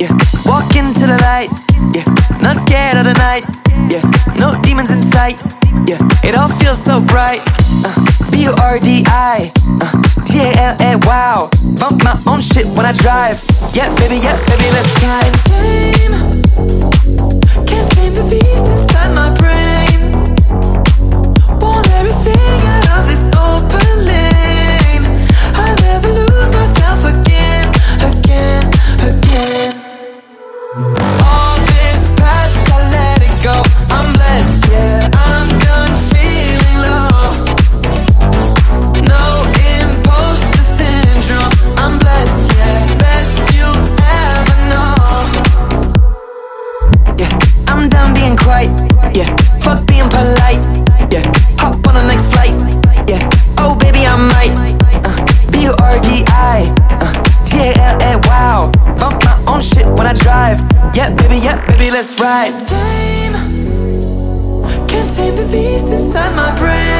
Yeah, walk into the light. Yeah, not scared of the night. Yeah, no demons in sight. Yeah, it all feels so bright. Uh, B U R D I. Uh, G A L A. Wow. Bump my own shit when I drive. Yeah, baby, yeah, baby, let's Can't Yeah, baby, yeah, baby, let's ride. Tame, can't tame the beast inside my brain.